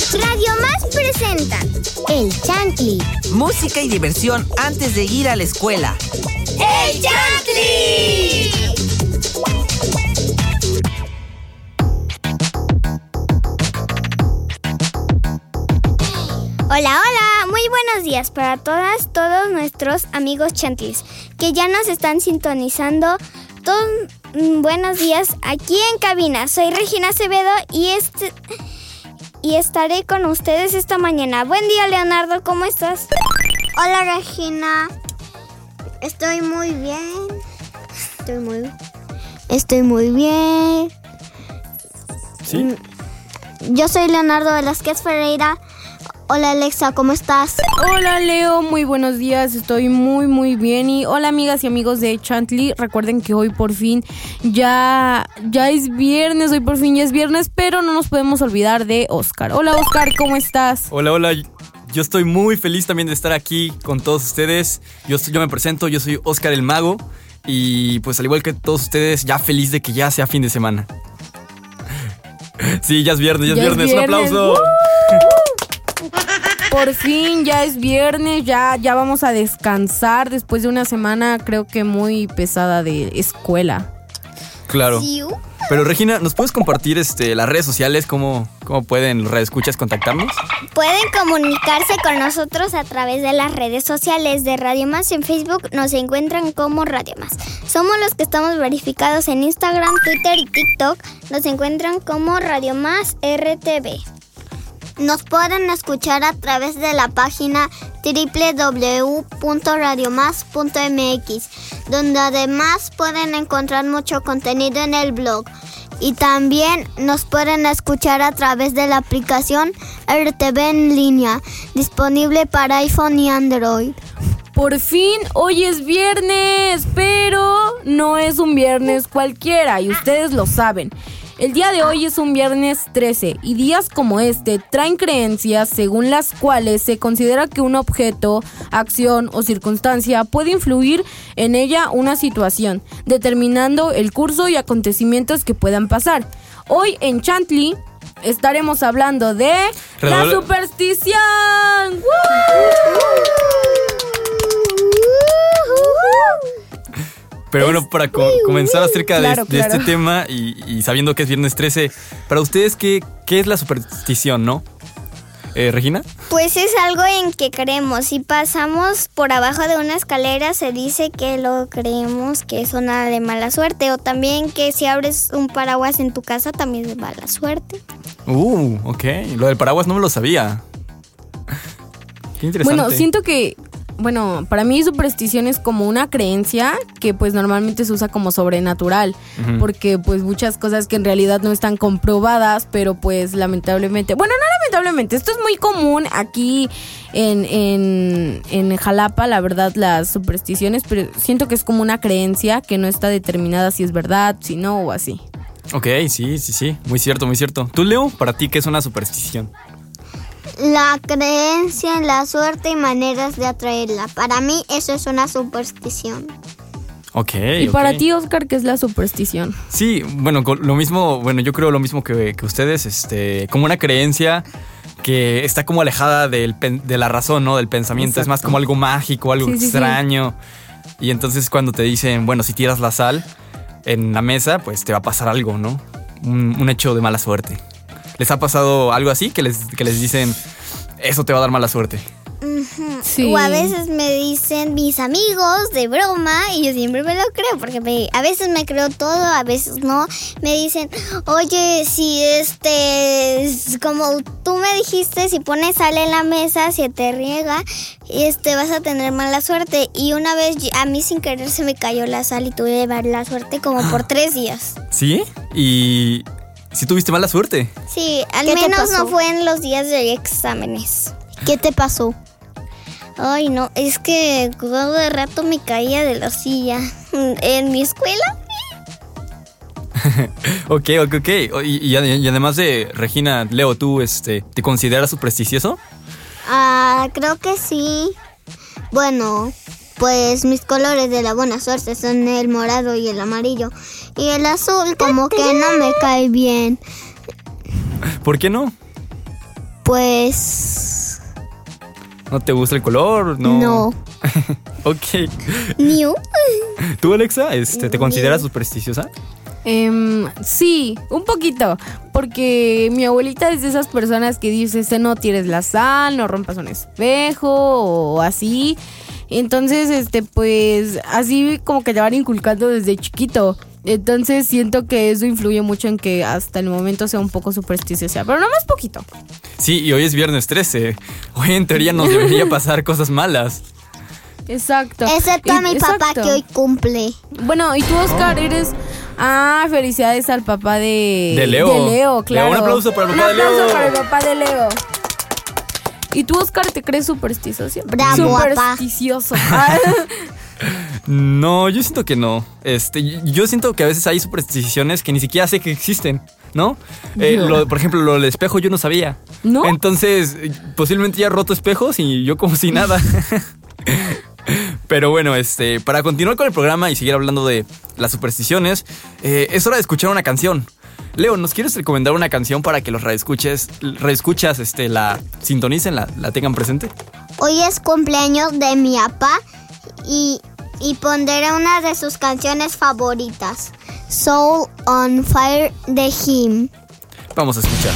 Radio Más presenta El Chantli. Música y diversión antes de ir a la escuela. ¡El Chantli! Hola, hola, muy buenos días para todas, todos nuestros amigos chantlis que ya nos están sintonizando. Todos, mm, buenos días aquí en cabina. Soy Regina Acevedo y este y estaré con ustedes esta mañana. Buen día, Leonardo, ¿cómo estás? Hola, Regina. Estoy muy bien. Estoy muy Estoy muy bien. ¿Sí? Yo soy Leonardo Velázquez Ferreira. Hola Alexa, ¿cómo estás? Hola Leo, muy buenos días, estoy muy muy bien y hola amigas y amigos de Chantley, recuerden que hoy por fin ya ya es viernes, hoy por fin ya es viernes, pero no nos podemos olvidar de Oscar. Hola Oscar, ¿cómo estás? Hola, hola. Yo estoy muy feliz también de estar aquí con todos ustedes. Yo, yo me presento, yo soy Oscar el Mago. Y pues al igual que todos ustedes, ya feliz de que ya sea fin de semana. Sí, ya es viernes, ya, Ya es es viernes. Un aplauso. Por fin ya es viernes, ya ya vamos a descansar después de una semana creo que muy pesada de escuela. Claro. Sí. Pero Regina, ¿nos puedes compartir este, las redes sociales? ¿Cómo, cómo pueden los escuchas contactarnos? Pueden comunicarse con nosotros a través de las redes sociales de Radio Más. En Facebook nos encuentran como Radio Más. Somos los que estamos verificados en Instagram, Twitter y TikTok. Nos encuentran como Radio Más RTV. Nos pueden escuchar a través de la página www.radiomás.mx, donde además pueden encontrar mucho contenido en el blog. Y también nos pueden escuchar a través de la aplicación RTV en línea, disponible para iPhone y Android. Por fin, hoy es viernes, pero no es un viernes cualquiera y ustedes lo saben. El día de hoy es un viernes 13 y días como este traen creencias según las cuales se considera que un objeto, acción o circunstancia puede influir en ella una situación, determinando el curso y acontecimientos que puedan pasar. Hoy en Chantley estaremos hablando de la superstición. Pero bueno, para co- comenzar acerca de- Claro, de, este claro. tema y, y sabiendo que es viernes 13, para ustedes, ¿qué, qué es la superstición, no? Eh, Regina? Pues es algo en que creemos. Si pasamos por abajo de una escalera, se dice que lo creemos que es una de mala suerte. O también que si abres un paraguas en tu casa, también es de mala suerte. Uh, ok. Lo del paraguas no me lo sabía. Qué interesante. Bueno, siento que, bueno, para mí superstición es como una creencia que pues normalmente se usa como sobrenatural, porque pues muchas cosas que en realidad no están comprobadas, pero pues lamentablemente, bueno, no lamentablemente, esto es muy común aquí en, en, en Jalapa, la verdad, las supersticiones, pero siento que es como una creencia que no está determinada si es verdad, si no o así. Ok, sí, sí, sí. Muy cierto, muy cierto. ¿Tú, Leo, para ti qué es una superstición? La creencia en la suerte y maneras de atraerla. Para mí eso es una superstición. Ok. y para ti, Oscar, ¿qué es la superstición? Sí, bueno, lo mismo, bueno, yo creo lo mismo que, que ustedes, este, como una creencia que está como alejada del de la razón, ¿no? Del pensamiento. Es más como algo mágico, algo Sí, sí, sí. extraño. Y entonces cuando te dicen, bueno, si tiras la sal en la mesa, pues te va a pasar algo, ¿no? Un, un hecho de mala suerte. ¿Les ha pasado algo así? Que les, que les dicen, eso te va a dar mala suerte. Sí. O a veces me dicen mis amigos de broma y yo siempre me lo creo porque me- a veces me creo todo, a veces no. Me dicen, oye, si este, es como tú me dijiste, si pones sal en la mesa, se te riega, este, vas a tener mala suerte. Y una vez a mí sin querer se me cayó la sal y tuve mala suerte como por tres días. ¿Sí? Y si tuviste mala suerte. Sí, al ¿Qué te menos no fue en los días de exámenes. ¿Qué te pasó? Ay, no, es que todo de rato me caía de la silla. En mi escuela, Ok, ok, ok. Y, y- y además de Regina, Leo, ¿tú este, te consideras supersticioso? Ah, creo que sí. Bueno, pues mis colores de la buena suerte son el morado y el amarillo. Y el azul como que no me cae bien. ¿Por qué no? Pues ¿No te gusta el color? No. no. ok. New. ¿Tú, Alexa, este, te consideras supersticiosa? Em, sí, un poquito. Porque mi abuelita es de esas personas que dice, "Se no tires la sal, no rompas un espejo o así. Entonces, este, pues, así como que te van inculcando desde chiquito. Entonces siento que eso influye mucho en que hasta el momento sea un poco supersticiosa, pero no más poquito. Sí, y hoy es viernes 13. Hoy en teoría nos debería pasar cosas malas. Exacto. Excepto a mi papá que hoy cumple. Bueno, y tú, Oscar, eres. Ah, felicidades al papá de. De Leo. De Leo, claro. Un aplauso para el papá de Un aplauso Leo. para el papá de Leo. ¿Y tú, Oscar, te crees supersticioso? Bravo. Supersticioso. No, yo siento que no. Este, yo siento que a veces hay supersticiones que ni siquiera sé que existen, ¿no? Eh, lo- por ejemplo, lo del espejo yo no sabía. ¿No? Entonces, posiblemente ya roto espejos y yo como si nada. Pero bueno, este, para continuar con el programa y seguir hablando de las supersticiones, eh, es hora de escuchar una canción. Leo, ¿nos quieres recomendar una canción para que los reescuches, reescuchas, este, la sintonicen, la, la tengan presente? Hoy es cumpleaños de mi papá y, y pondré una de sus canciones favoritas, Soul on Fire de Him. Vamos a escuchar.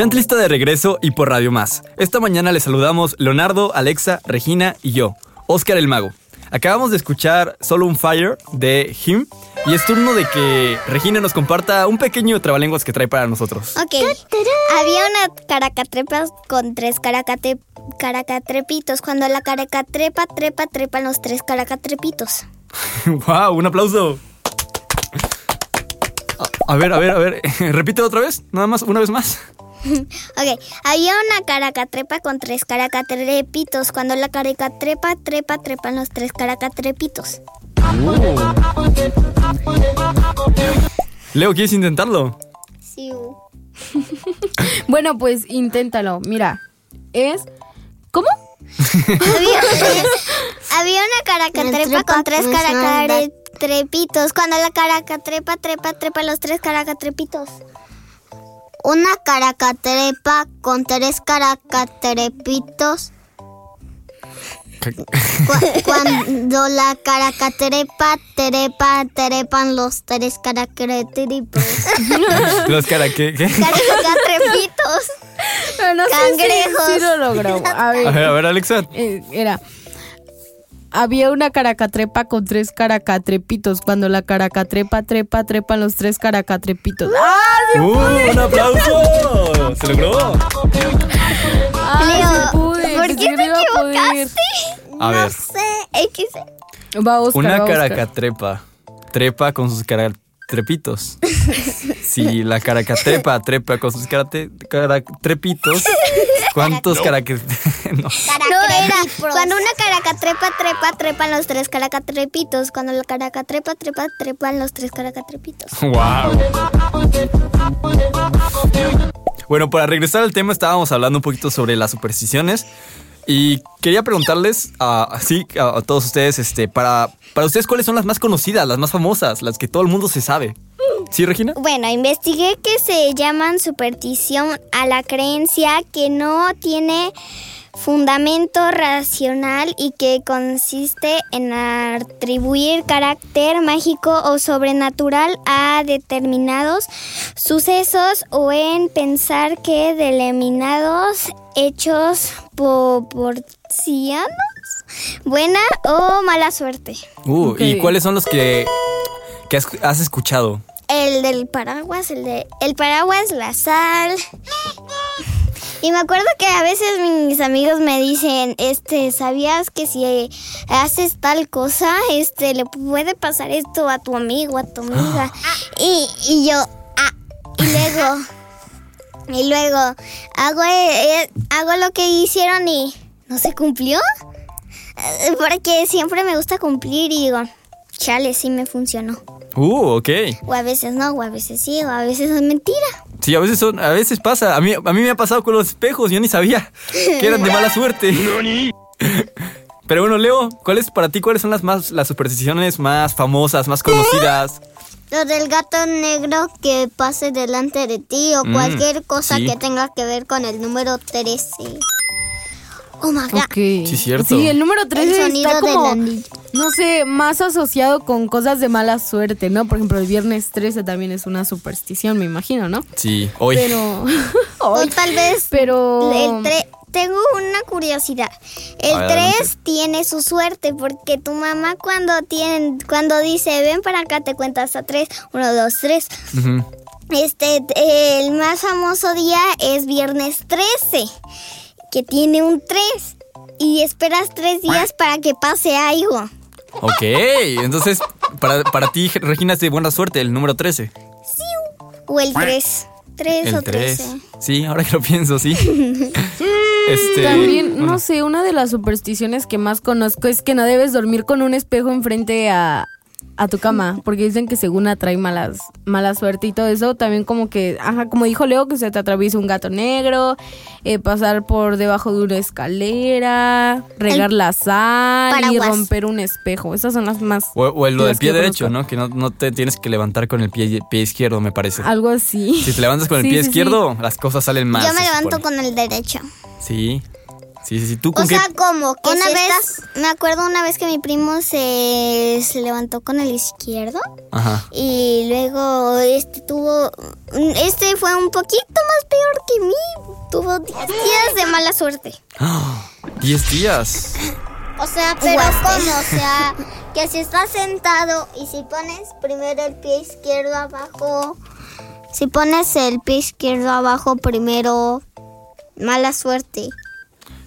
Chantlista de regreso y por Radio Más. Esta mañana les saludamos Leonardo, Alexa, Regina y yo, Oscar el Mago. Acabamos de escuchar Solo un Fire de Him y es turno de que Regina nos comparta un pequeño trabalenguas que trae para nosotros. Ok. Había una caracatrepa con tres caracate- caracatrepitos. Cuando la caracatrepa trepa, trepan los tres caracatrepitos. ¡Wow! ¡Un aplauso! A- A ver, a ver, a ver. Repite otra vez. Nada más, una vez más. Ok, había una caracatrepa con tres caracatrepitos. Cuando la caracatrepa trepa, trepan los tres caracatrepitos. Leo, ¿quieres intentarlo? Sí. Bueno, pues inténtalo. Mira, es. ¿Cómo? Había, había una caracatrepa con tres caracatrepitos. Cuando la caracatrepa trepa, trepa los tres caracatrepitos. Una caracatrepa con tres caracatrepitos. Cu- cuando la caracatrepa trepa, trepan los tres caracatrepitos. Los cara, ¿qué? qué? Caracatrepitos. No sé si- Cangrejos. si lo logró. A ver. A ver, a ver, Alexa. Eh, era. Había una caracatrepa con tres caracatrepitos. Cuando la caracatrepa trepa, trepan los tres caracatrepitos. ¡Ah! ¡Uh, ¡Un aplauso! ¡Se logró! ¡Ah, Leo, sí pude! ¿por qué te no a equivocaste? A ver. sé, X. Va Oscar, Una va Oscar. caracatrepa trepa con sus caracatrepitos. Si la caracatrepa trepa con sus carate- caracatrepitos, ¿cuántos caracatrepitos? no. No, era cuando una caracatrepa trepa, trepan los tres caracatrepitos. Cuando la caracatrepa trepa, trepan los tres caracatrepitos. ¡Wow! Bueno, para regresar al tema, estábamos hablando un poquito sobre las supersticiones. Y quería preguntarles a, a todos ustedes, este, para, para ustedes, ¿cuáles son las más conocidas, las más famosas, las que todo el mundo se sabe? ¿Sí, Regina? Bueno, investigué que se llaman superstición a la creencia que no tiene fundamento racional y que consiste en atribuir carácter mágico o sobrenatural a determinados sucesos o en pensar que determinados hechos proporcionan buena o mala suerte. Uh, ¿y cuáles son los que, que has, has escuchado? El del paraguas, el de el paraguas, la sal. Y me acuerdo que a veces mis amigos me dicen, este, ¿sabías que si haces tal cosa, este, le puede pasar esto a tu amigo, a tu amiga? Y, y yo, ah, y luego, y luego hago, eh, eh, hago lo que hicieron y no se cumplió. Eh, Porque siempre me gusta cumplir y digo, chale, sí me funcionó. Uh, ok. O a veces no, o a veces sí, o a veces es mentira. Sí, a veces son, a veces pasa. A mí, a mí me ha pasado con los espejos, yo ni sabía que eran de mala suerte. Pero bueno, Leo, ¿cuáles para ti cuáles son las más las supersticiones más famosas, más conocidas? Lo del gato negro que pase delante de ti o Mm, cualquier cosa sí. que tenga que ver con el número 13. Oh my god. Ok. Sí, cierto. Sí, el número 13 El está como, no sé, más asociado con cosas de mala suerte, ¿no? Por ejemplo, el viernes 13 también es una superstición, me imagino, ¿no? Sí, hoy. Pero... O Ay, tal vez pero... el tre- tengo una curiosidad. El Adelante. 3 tiene su suerte porque tu mamá cuando tiene, cuando dice ven para acá te cuenta hasta 3, 1, 2, 3. Ujú. Este, el más famoso día es viernes 13, que tiene un 3. Y esperas tres días para que pase algo. Ok, entonces para, para ti, Regina, es de buena suerte el número 13. O el 3. 3 El o 3. 13. Sí, ahora que lo pienso, sí. este, También, bueno, no sé, una de las supersticiones que más conozco es que no debes dormir con un espejo enfrente a, a tu cama, porque dicen que según atrae malas, mala suerte y todo eso. También como que, ajá, como dijo Leo, que se te atraviesa un gato negro, eh, pasar por debajo de una escalera, regar la sal y romper un espejo. Esas son las más... O, o el lo del pie derecho, conozco. ¿no? Que no, no te tienes que levantar con el pie, pie izquierdo, me parece. Algo así. Si te levantas con el Sí, pie sí, sí. izquierdo, las cosas salen mal. Yo me levanto supone. con el derecho. Sí. Sí, sí, sí. ¿Tú con O qué? sea, como que Una si vez, estás- me acuerdo una vez que mi primo se, se levantó con el izquierdo Ajá. y luego este tuvo, este fue un poquito más peor que mí, tuvo 10 días de mala suerte. ¡Ah! Diez días. O sea, pero como, o sea, que si estás sentado y si pones primero el pie izquierdo abajo, si pones el pie izquierdo abajo primero, Mala suerte.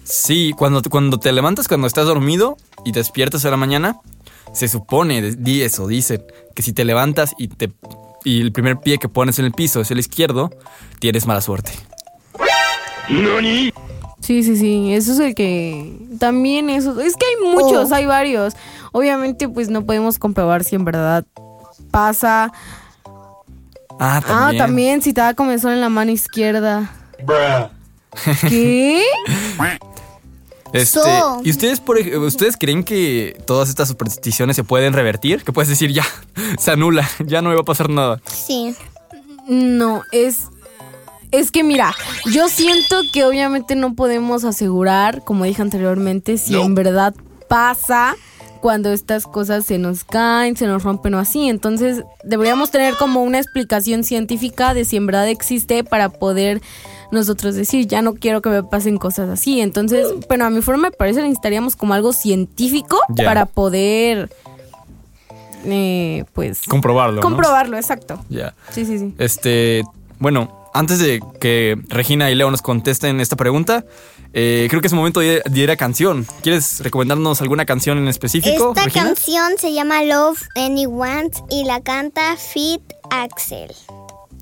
Sí, cuando, cuando te levantas, cuando estás dormido y despiertas a la mañana, se supone, di eso, dicen, que si te levantas y, te, y el primer pie que pones en el piso es el izquierdo, tienes mala suerte. Sí, sí, sí, eso es el que también eso, es que hay muchos, Oh. hay varios. Obviamente pues no podemos comprobar si en verdad pasa. Ah, Ah, también si te da comezón en la mano izquierda. ¿Qué? Este, So. ¿Y ustedes, por, ustedes creen que todas estas supersticiones se pueden revertir? Que puedes decir, ya, se anula, ya no me va a pasar nada. Sí. No, es. Es que mira, yo siento que obviamente no podemos asegurar, como dije anteriormente, si en verdad pasa cuando estas cosas se nos caen, se nos rompen o así. Entonces, deberíamos tener como una explicación científica de si en verdad existe para poder nosotros decir, ya no quiero que me pasen cosas así. Entonces, pero a mi forma me parece que necesitaríamos como algo científico para poder, eh, pues, Comprobarlo. ¿no? comprobarlo, exacto. Ya. Sí, sí, sí. Este, bueno, antes de que Regina y Leo nos contesten esta pregunta, eh, creo que es momento de, de ir a canción. ¿Quieres recomendarnos alguna canción en específico, Esta Regina? canción se llama Love Anyone y la canta Fit Axel.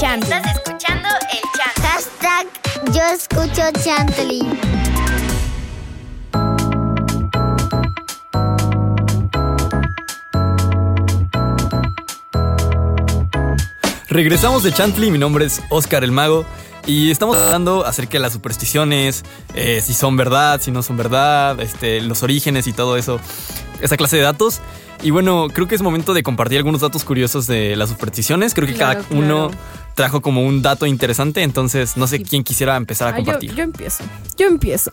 escuchando. Estás escuchando el chant. Hashtag yo escucho Chantley. Regresamos de Chantley, mi nombre es Oscar el Mago. Y estamos hablando acerca de las supersticiones, eh, si son verdad, si no son verdad, este, los orígenes y todo eso, esa clase de datos. Y bueno, creo que es momento de compartir algunos datos curiosos de las supersticiones. Creo que Claro, cada uno claro. trajo como un dato interesante, entonces no sé quién quisiera empezar a Ah, yo, compartir. yo empiezo. Yo empiezo.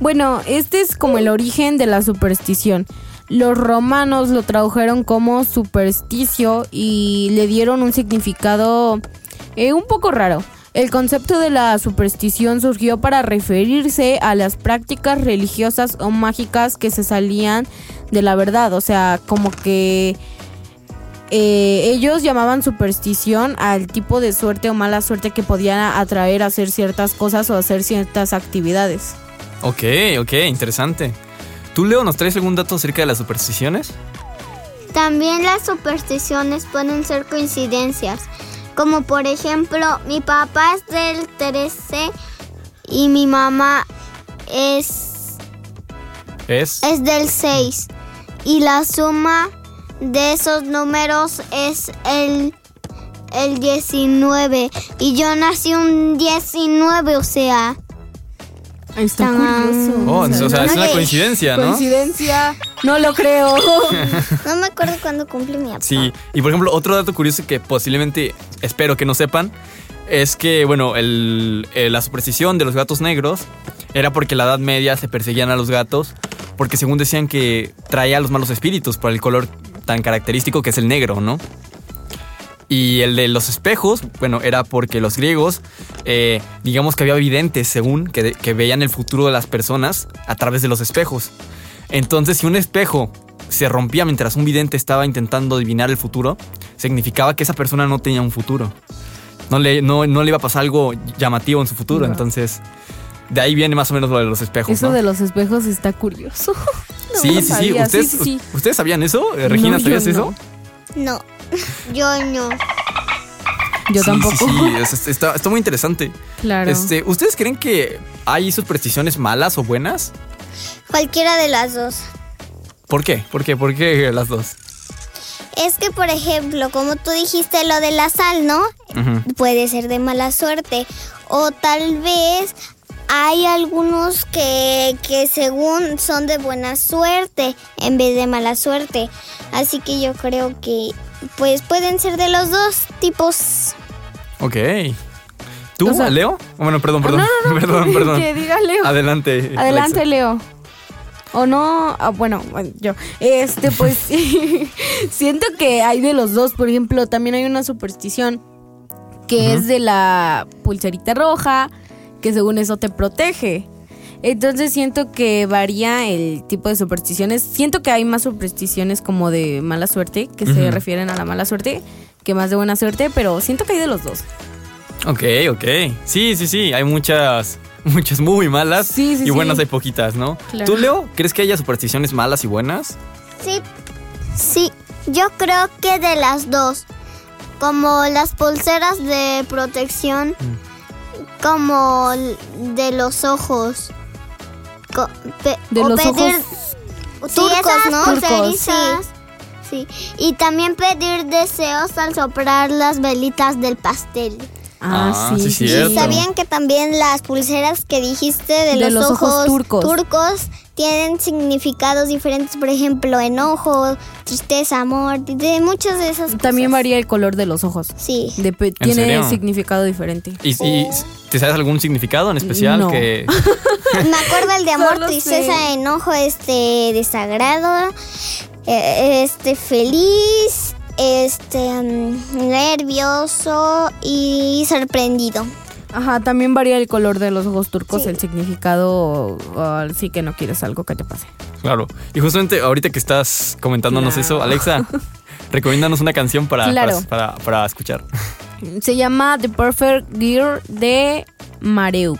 Bueno, este es como el origen de la superstición. Los romanos lo tradujeron como supersticio y le dieron un significado eh, un poco raro. El concepto de la superstición surgió para referirse a las prácticas religiosas o mágicas que se salían de la verdad. O sea, como que eh, ellos llamaban superstición al tipo de suerte o mala suerte que podía atraer a hacer ciertas cosas o hacer ciertas actividades. Ok, ok, interesante. ¿Tú, Leo, nos traes algún dato acerca de las supersticiones? También las supersticiones pueden ser coincidencias. Como por ejemplo, mi papá es del 13 y mi mamá es, Es. es del 6. Y la suma de esos números es el, el 19. Y yo nací un 19, o sea. Está curioso. Oh, o sea, es una coincidencia, ¿no? Coincidencia, no lo creo. No me acuerdo cuándo cumple mi papá. Sí, y por ejemplo, otro dato curioso que posiblemente espero que no sepan es que, bueno, el- eh, la superstición de los gatos negros era porque en la Edad Media se perseguían a los gatos porque según decían que traía a los malos espíritus por el color tan característico que es el negro, ¿no? Y el de los espejos, bueno, era porque los griegos, eh, digamos que había videntes, según, que, que veían el futuro de las personas a través de los espejos. Entonces, si un espejo se rompía mientras un vidente estaba intentando adivinar el futuro, significaba que esa persona no tenía un futuro. No le, no, no le iba a pasar algo llamativo en su futuro. No. Entonces, de ahí viene más o menos lo de los espejos. Eso ¿no? de los espejos está curioso. No sí, sí, sí. ¿Ustedes, sí, sí, sí. ¿Ustedes sabían eso? Regina, ¿sabías no. eso? No. Yo no. Yo Sí, tampoco. Sí, sí, es- está, está muy interesante. Claro. Este, ¿Ustedes creen que hay supersticiones malas o buenas? Cualquiera de las dos. ¿Por qué? ¿Por qué? ¿Por qué las dos? Es que, por ejemplo, como tú dijiste lo de la sal, ¿no? Puede ser de mala suerte. O tal vez hay algunos que, que según son de buena suerte en vez de mala suerte. Así que yo creo que pues pueden ser de los dos tipos. Ok. ¿Tú, O sea- Leo? Bueno, perdón, No, perdón. no, no, perdón, perdón. Que diga Leo. Adelante. Adelante, Alexa. Leo. O no, ah, bueno, yo. Este, pues siento que hay de los dos. Por ejemplo, también hay una superstición que es de la pulserita roja, que según eso te protege. Entonces siento que varía el tipo de supersticiones. Siento que hay más supersticiones como de mala suerte, que se refieren a la mala suerte, que más de buena suerte, pero siento que hay de los dos. Ok, ok. Sí, sí, sí. Hay muchas, muchas muy malas. Sí, sí, y sí. buenas hay poquitas, ¿no? Claro. ¿Tú, Leo, crees que haya supersticiones malas y buenas? Sí, sí, yo creo que de las dos. Como las pulseras de protección, como l- de los ojos. Co- pe- De o los pedir ojos sí, turcos, esas ¿no? pulserizas. Sí. Y también pedir deseos al soplar las velitas del pastel. Ah, Ah, sí, sí, sí. cierto. ¿Y sabían que también las pulseras que dijiste de, De los, los ojos turcos. turcos tienen significados diferentes? Por ejemplo, enojo, tristeza, amor, de muchas de esas También cosas. varía el color de los ojos. Sí. Tiene serio? significado diferente. ¿Y, y te sabes algún significado en especial No. que... Me acuerdo el de amor, Solo tristeza, sé. enojo, este, desagrado, eh, este, feliz, este, mm, nervioso y sorprendido. Ajá, también varía el color de los ojos turcos, Sí. el significado, ah, sí que no quieres algo que te pase. Claro. Y justamente ahorita que estás comentándonos Claro. eso, Alexa, recomiéndanos una canción para, Claro. para, para, para escuchar. Se llama The Perfect Girl de Mareux.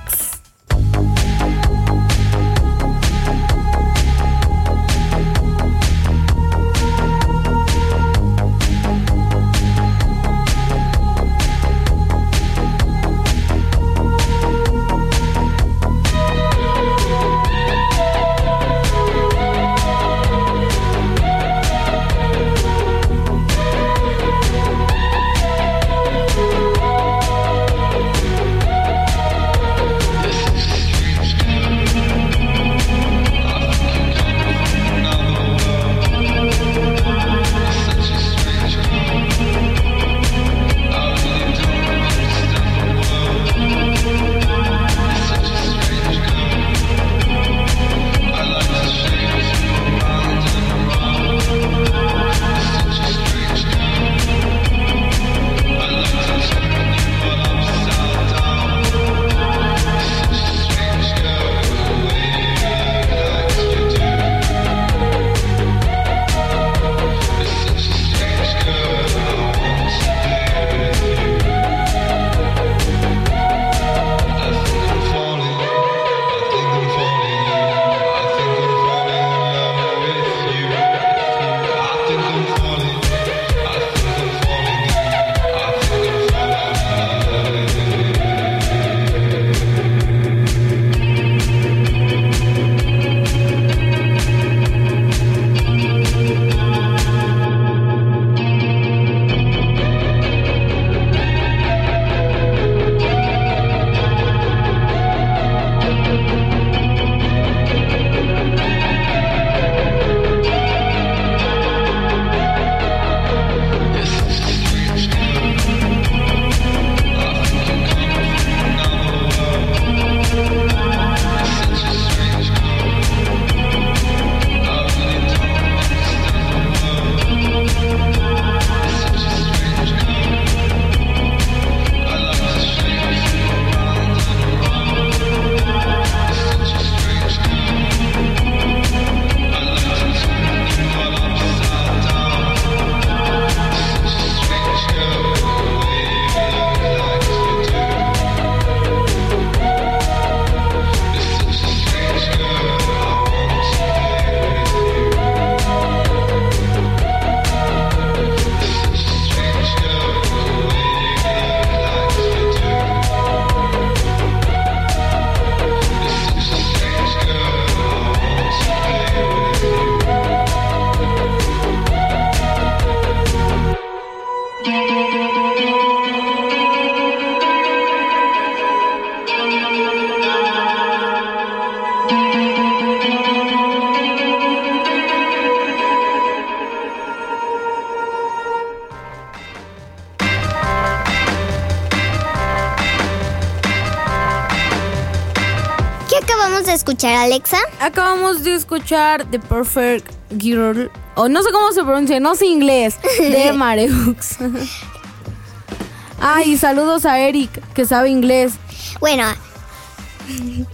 Escuchar, Alexa? Acabamos de escuchar The Perfect Girl, o no sé cómo se pronuncia, no sé inglés, de Mareux. Ay, saludos a Eric, que sabe inglés. Bueno,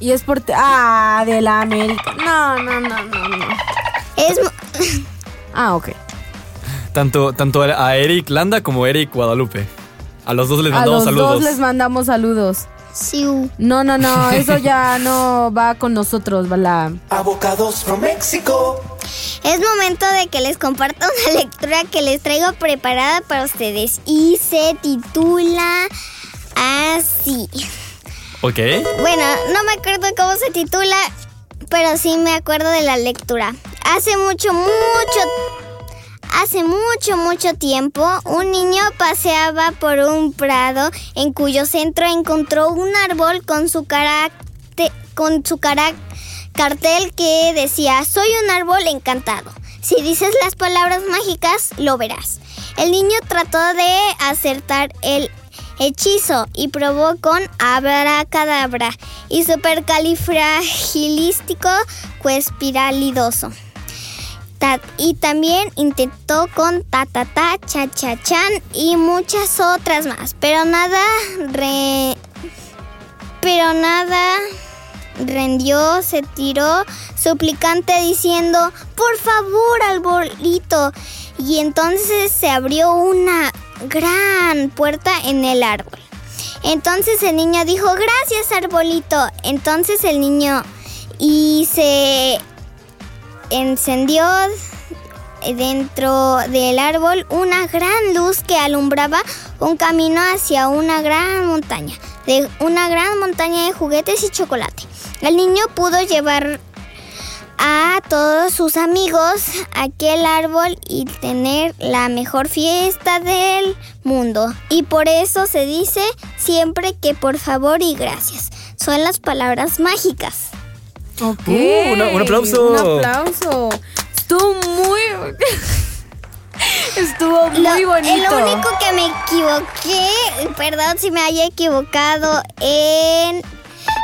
Y es por... Ah, de la América. No, no, no, no, no. es... Ah, ok. Tanto, tanto a Eric Landa como a Eric Guadalupe. A los dos les A mandamos los saludos. dos les mandamos saludos. Siu. No, no, no, eso ya no va con nosotros, ¿verdad? Avocados from Mexico. Es momento de que les comparta una lectura que les traigo preparada para ustedes y se titula así. Ok. Bueno, no me acuerdo cómo se titula, pero sí me acuerdo de la lectura. Hace mucho, mucho, hace mucho, mucho tiempo, un niño paseaba por un prado en cuyo centro encontró un árbol con su carácter, con su cartel que decía, soy un árbol encantado. Si dices las palabras mágicas, lo verás. El niño trató de acertar el hechizo y probó con abracadabra y supercalifragilístico cuespiralidoso. Y también intentó con ta ta ta, cha cha chan y muchas otras más, pero nada re- pero nada rendió, se tiró suplicante diciendo, por favor, arbolito. Y entonces se abrió una gran puerta en el árbol. Entonces el niño dijo, gracias, arbolito. Entonces el niño y se encendió dentro del árbol una gran luz que alumbraba un camino hacia una gran montaña, de una gran montaña de juguetes y chocolate. El niño pudo llevar a todos sus amigos a aquel árbol y tener la mejor fiesta del mundo. Y por eso se dice siempre que por favor y gracias. Son las palabras mágicas. Ok. Uh, una- un aplauso. Un aplauso. Estuvo muy. Estuvo muy Lo- bonito. Lo único que me equivoqué, perdón si me haya equivocado en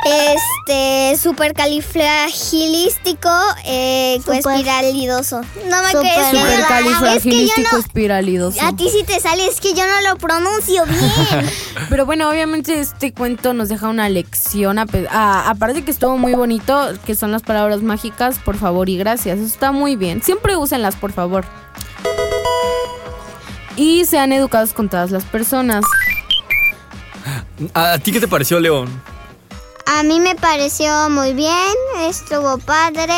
este supercalifragilístico eh, Super- cuespiralidoso. No me Super- crees que es que yo Supercalifragilístico no espiralidoso. a ti sí te sale, es que yo no lo pronuncio bien. Pero bueno, obviamente este cuento nos deja una lección. a pe- a- aparte que estuvo muy bonito, que son las palabras mágicas, por favor y gracias. Eso está muy bien. Siempre úsenlas, por favor. Y sean educados con todas las personas. ¿A, a ti qué te pareció, León? A mí me pareció muy bien, estuvo padre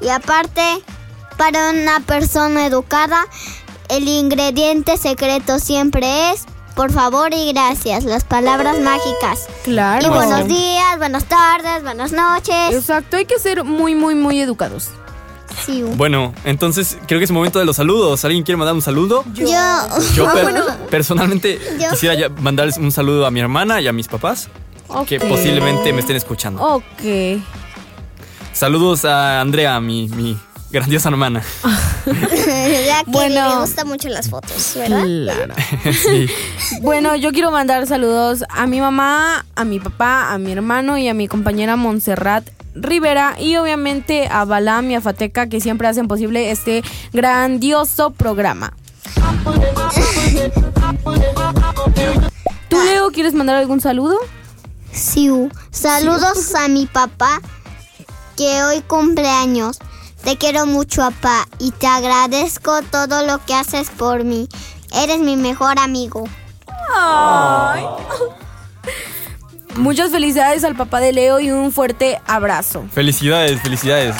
y aparte, para una persona educada, el ingrediente secreto siempre es, por favor y gracias, las palabras mágicas. Claro. Y buenos días, buenas tardes, buenas noches. Exacto, hay que ser muy, muy, muy educados. Sí. Bueno, entonces creo que es momento de los saludos. ¿Alguien quiere mandar un saludo? Yo, Yo per- personalmente Yo. quisiera mandarles un saludo a mi hermana y a mis papás que Ok. posiblemente me estén escuchando. Ok. Saludos a Andrea, mi, mi grandiosa hermana. la que Bueno. le gustan mucho las fotos, ¿verdad? Claro. Sí. Bueno, yo quiero mandar saludos a mi mamá, a mi papá, a mi hermano y a mi compañera Montserrat Rivera y obviamente a Balam y a Fateca que siempre hacen posible este grandioso programa. ¿Tú, Leo, quieres mandar algún saludo? Siu. Saludos a mi papá que hoy cumpleaños. Te quiero mucho, papá, y te agradezco todo lo que haces por mí. Eres mi mejor amigo. Muchas felicidades al papá de Leo y un fuerte abrazo. Felicidades, felicidades.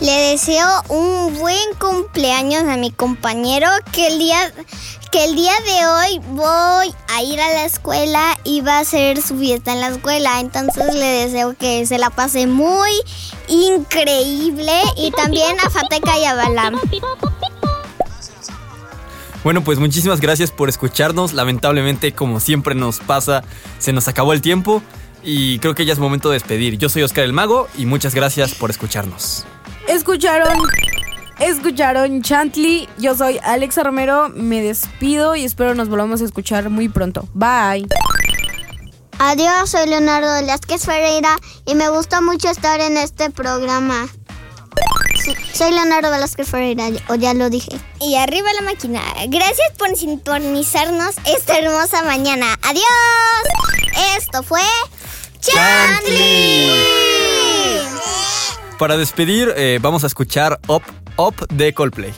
Le deseo un buen cumpleaños a mi compañero que el día que el día de hoy voy a ir a la escuela y va a ser su fiesta en la escuela. Entonces le deseo que se la pase muy increíble y también a Fateca y a Balam. Bueno, pues muchísimas gracias por escucharnos. Lamentablemente, como siempre nos pasa, se nos acabó el tiempo y creo que ya es momento de despedir. Yo soy Oscar el Mago y muchas gracias por escucharnos. Escucharon, escucharon Chantley. Yo soy Alexa Romero. Me despido y espero nos volvamos a escuchar muy pronto. Bye. Adiós, soy Leonardo Velázquez Ferreira y me gusta mucho estar en este programa. Sí, soy Leonardo Velázquez Ferreira, o ya lo dije. Y arriba la máquina. Gracias por sintonizarnos esta hermosa mañana. Adiós. Esto fue Chantley. Para despedir, eh, vamos a escuchar Up, Up de Coldplay.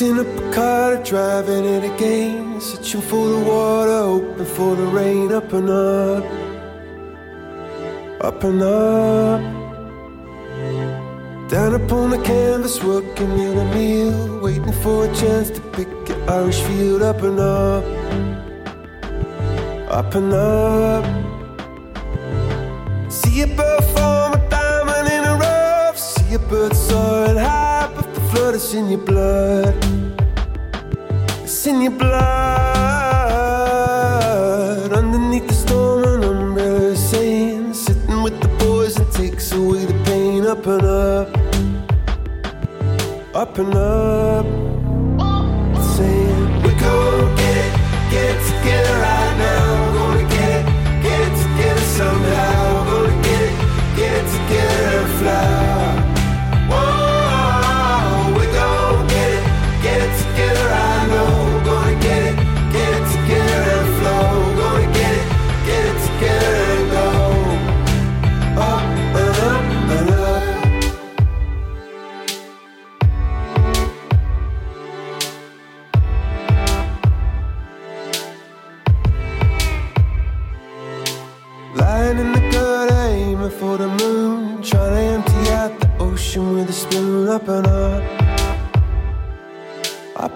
Up a car, driving it again. Searching for the water, hoping for the rain. Up and up, up and up. Down upon the canvas, working in a meal. Waiting for a chance to pick an Irish field. Up and up, up and up. See a bird form a diamond in a rough. See a bird soaring high, is in your blood. It's in your blood. Underneath the storm, an umbrella saying, sitting with the boys it takes away the pain. Up and up, up and up. Saying, we're gonna get it, get it together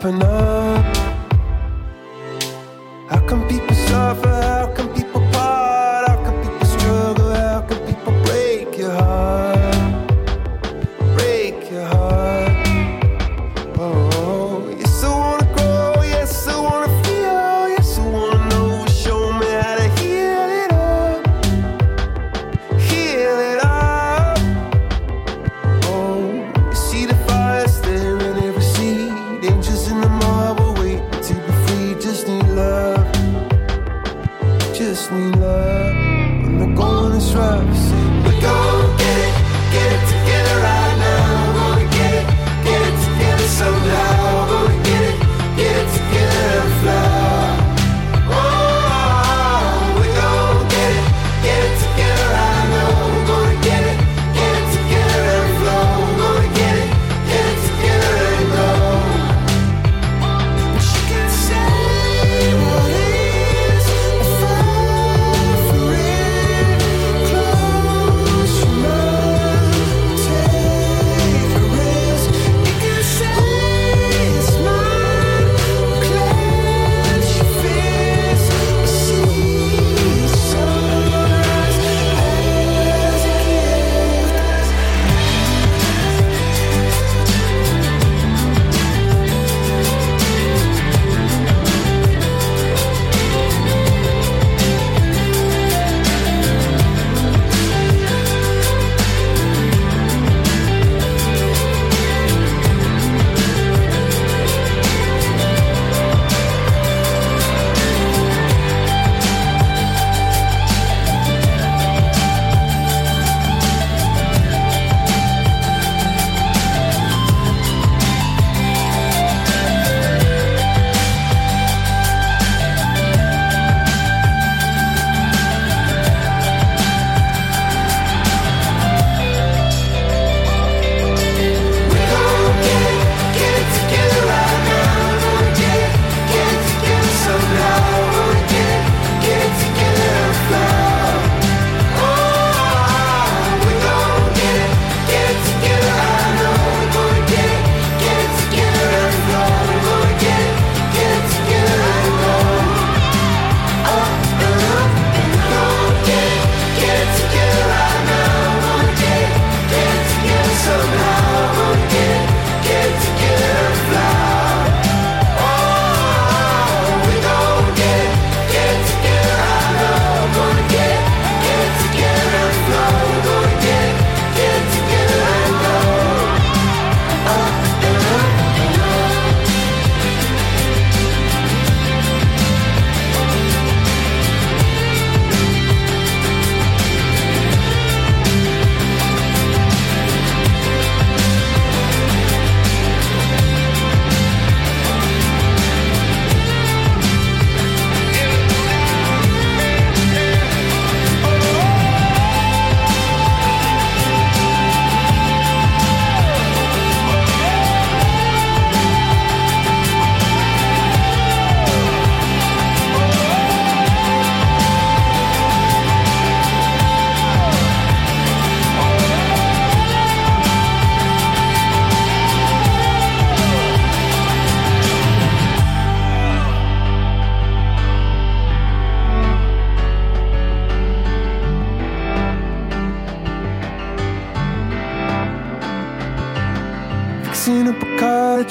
up and up.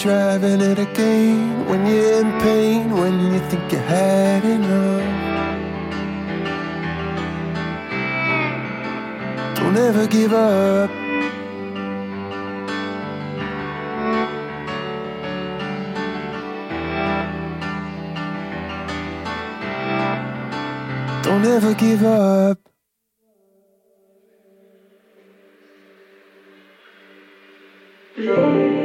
Driving it again when you're in pain, when you think you had enough. Don't ever give up. Don't ever give up. Esto